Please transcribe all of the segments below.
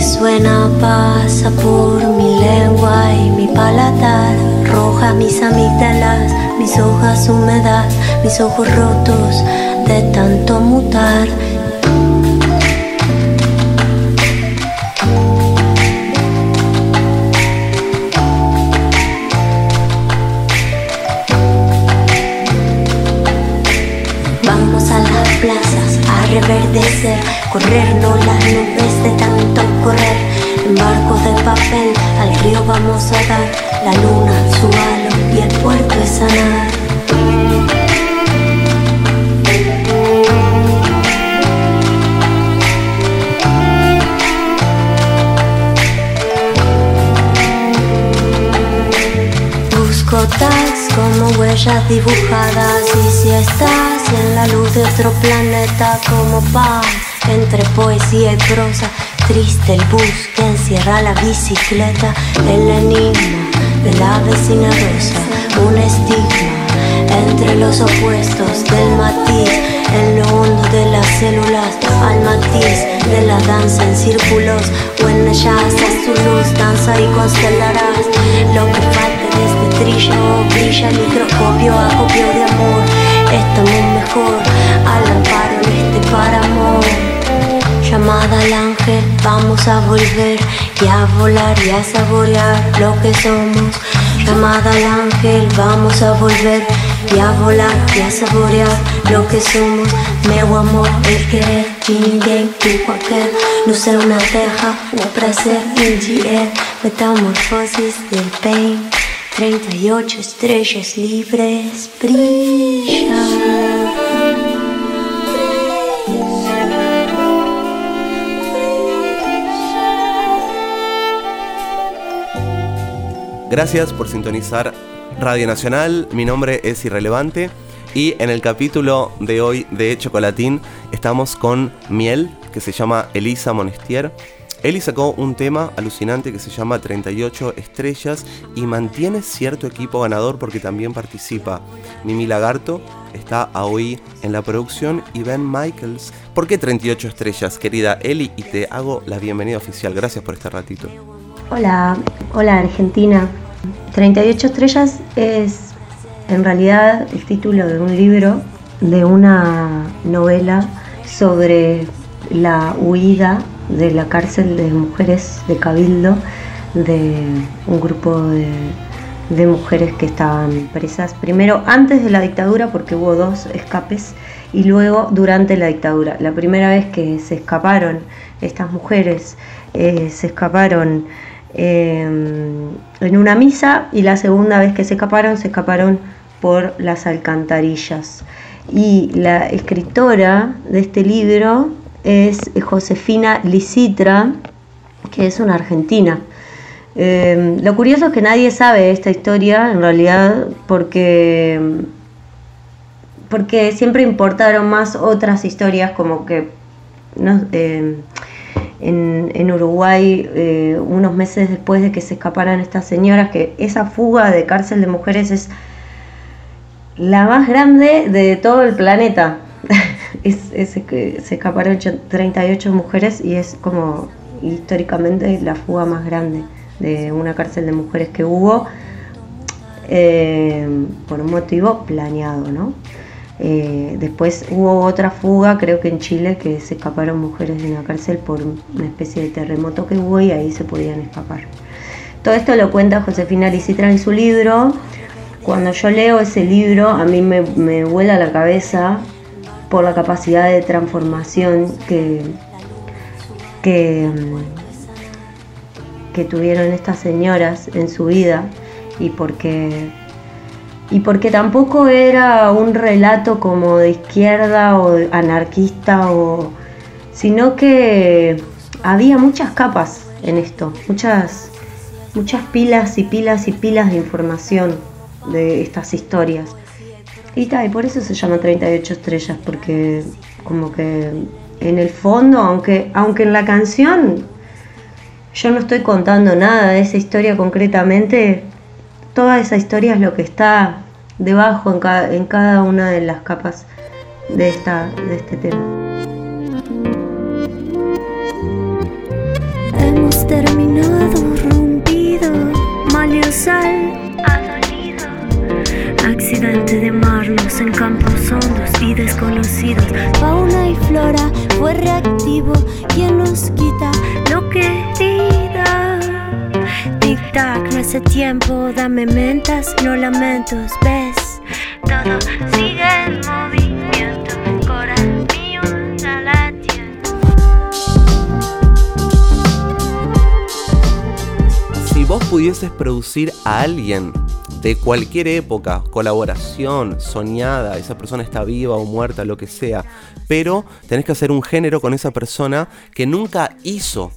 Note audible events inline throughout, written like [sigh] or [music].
suena pasa por mi lengua y mi paladar. Roja mis amígdalas, mis hojas humedad, mis ojos rotos de tanto mutar. Vamos a las plazas reverdecer, corrernos las nubes de tanto correr. En barcos de papel al río vamos a dar la luna, su halo y el puerto es sanar. Huellas dibujadas y si estás en la luz de otro planeta como pan entre poesía y prosa triste el bus que encierra la bicicleta el enigma de la vecina rosa un estigma entre los opuestos del matiz en lo hondo de las células al matiz de la danza en círculos o en ellas a su luz danza y constelarás lo que falte de este trillo. Brilla el microscopio acopio de amor estamos mejor al amparo en este páramo llamada al ángel vamos a volver y a volar y a saborear lo que somos llamada al ángel vamos a volver. Y a volar y a saborear lo que somos. Meu amor el querer de ninguém de qualquer no ser una terra o prazer indier metamorfosis del pain. 38 estrellas libres brillan Gracias por sintonizar Radio Nacional. Mi nombre es Irrelevante. Y en el capítulo de hoy de Chocolatín estamos con Miel, que se llama Elisa Monestier. Eli sacó un tema alucinante que se llama 38 estrellas y mantiene cierto equipo ganador porque también participa Mimi Lagarto, está hoy en la producción y Ben Michaels. ¿Por qué 38 estrellas, querida Eli? Y te hago la bienvenida oficial. Gracias por este ratito. Hola, hola Argentina. 38 estrellas es en realidad el título de un libro, de una novela sobre la huida de la cárcel de mujeres de Cabildo, de un grupo de, mujeres que estaban presas, primero antes de la dictadura, porque hubo dos escapes, y luego durante la dictadura. La primera vez que se escaparon estas mujeres, eh, se escaparon eh, en una misa y la segunda vez que se escaparon, se escaparon por las alcantarillas. Y la escritora de este libro es Josefina Licitra, que es una argentina. Eh, lo curioso es que nadie sabe esta historia en realidad porque, porque siempre importaron más otras historias como que eh, en, Uruguay eh, unos meses después de que se escaparan estas señoras, que esa fuga de cárcel de mujeres es la más grande de todo el planeta. [laughs] es, es, se escaparon 38 mujeres y es como históricamente la fuga más grande de una cárcel de mujeres que hubo eh, por un motivo planeado, ¿no? Eh, después hubo otra fuga, creo que en Chile, que se escaparon mujeres de una cárcel por una especie de terremoto que hubo y ahí se podían escapar. Todo esto lo cuenta Josefina Licitra en su libro. Cuando yo leo ese libro, a mí me, me vuela la cabeza por la capacidad de transformación que, que, que tuvieron estas señoras en su vida y porque y porque tampoco era un relato como de izquierda o anarquista o sino que había muchas capas en esto, muchas muchas pilas y pilas y pilas de información de estas historias. Y, ta, y por eso se llama 38 estrellas, porque como que en el fondo, aunque, aunque en la canción yo no estoy contando nada de esa historia concretamente, toda esa historia es lo que está debajo en cada, en cada una de las capas de, esta, de este tema. En terminado, rompido, sal, adolido. Accidente de marnos en campos hondos y desconocidos. Fauna y flora fue reactivo. quien nos quita lo que? No hace tiempo, dame mentas, no ves. Todo sigue en movimiento. Si vos pudieses producir a alguien de cualquier época, colaboración, soñada, esa persona está viva o muerta, lo que sea, pero tenés que hacer un género con esa persona que nunca hizo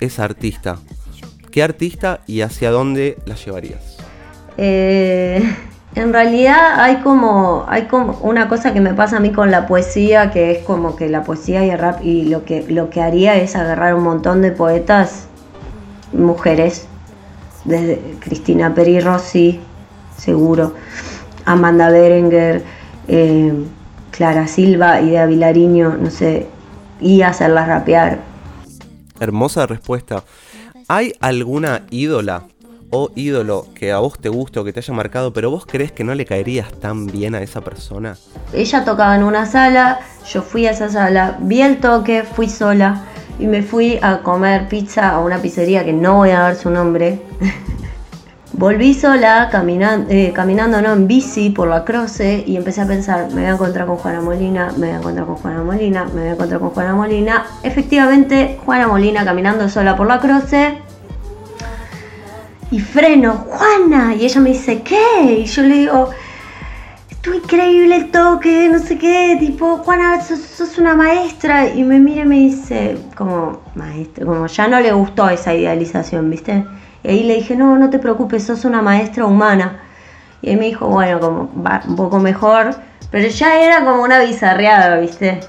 esa artista. ¿Qué artista y hacia dónde la llevarías? Eh, en realidad hay como, hay como una cosa que me pasa a mí con la poesía, que es como que la poesía y el rap, y lo que, lo que haría es agarrar un montón de poetas, mujeres, desde Cristina Peri Rossi, seguro, Amanda Berenguer, eh, Clara Silva, Idea Vilariño, no sé, y hacerlas rapear. Hermosa respuesta. ¿Hay alguna ídola o ídolo que a vos te guste o que te haya marcado, pero vos crees que no le caerías tan bien a esa persona? Ella tocaba en una sala, yo fui a esa sala, vi el toque, fui sola y me fui a comer pizza a una pizzería que no voy a dar su nombre. [laughs] Volví sola, caminando, eh, caminando no, en bici por la croce y empecé a pensar, me voy a encontrar con Juana Molina, me voy a encontrar con Juana Molina, me voy a encontrar con Juana Molina. Efectivamente, Juana Molina caminando sola por la croce. Y freno, Juana. Y ella me dice, ¿qué? Y yo le digo, estuvo increíble el toque, no sé qué, tipo, Juana, sos, sos, una maestra. Y me mira y me dice, como maestra, como ya no le gustó esa idealización, ¿viste? Y ahí le dije, no, no te preocupes, sos una maestra humana. Y él me dijo, bueno, como va un poco mejor, pero ya era como una bizarreada, ¿viste?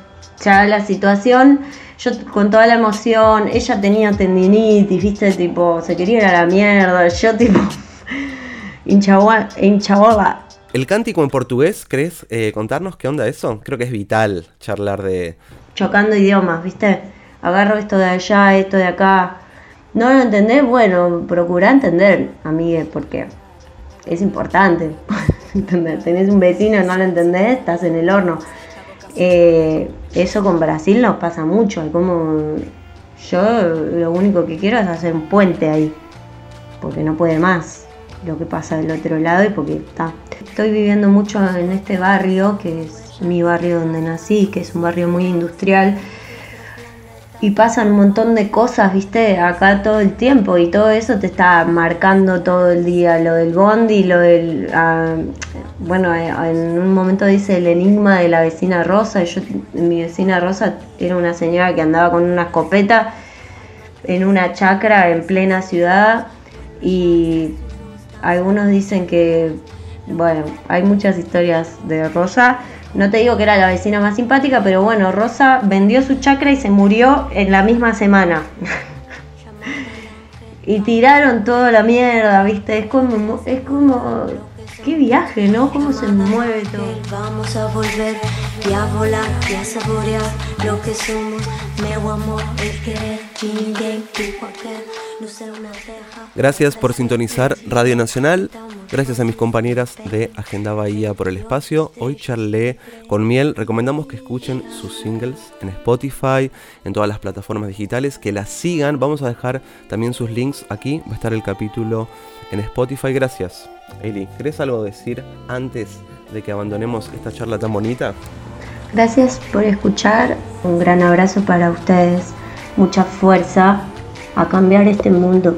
Ya la situación, yo con toda la emoción, ella tenía tendinitis, ¿viste? Tipo, se quería ir a la mierda, yo tipo, [laughs] hinchabola. ¿El cántico en portugués, crees eh, contarnos qué onda eso? Creo que es vital charlar de... Chocando idiomas, ¿viste? Agarro esto de allá, esto de acá, no lo entendés, bueno, procura entender, amigue, porque es importante. [laughs] Tenés un vecino, no lo entendés, estás en el horno. Eh, eso con Brasil nos pasa mucho. Como yo lo único que quiero es hacer un puente ahí, porque no puede más lo que pasa del otro lado y porque está. Estoy viviendo mucho en este barrio, que es mi barrio donde nací, que es un barrio muy industrial y pasan un montón de cosas, viste, acá todo el tiempo y todo eso te está marcando todo el día, lo del bondi, lo del, ah, bueno, eh, en un momento dice el enigma de la vecina Rosa, y yo, mi vecina Rosa era una señora que andaba con una escopeta en una chacra en plena ciudad y algunos dicen que, bueno, hay muchas historias de Rosa no te digo que era la vecina más simpática, pero bueno, Rosa vendió su chacra y se murió en la misma semana. [laughs] y tiraron toda la mierda, ¿viste? Es como, es como, qué viaje, ¿no? Cómo se mueve todo. Vamos a volver y a volar y a saborear lo que somos. Gracias por sintonizar Radio Nacional. Gracias a mis compañeras de Agenda Bahía por el espacio. Hoy charlé con Miel. Recomendamos que escuchen sus singles en Spotify, en todas las plataformas digitales, que las sigan. Vamos a dejar también sus links aquí. Va a estar el capítulo en Spotify. Gracias. Eli, ¿querés algo decir antes de que abandonemos esta charla tan bonita? Gracias por escuchar. Un gran abrazo para ustedes. Mucha fuerza a cambiar este mundo.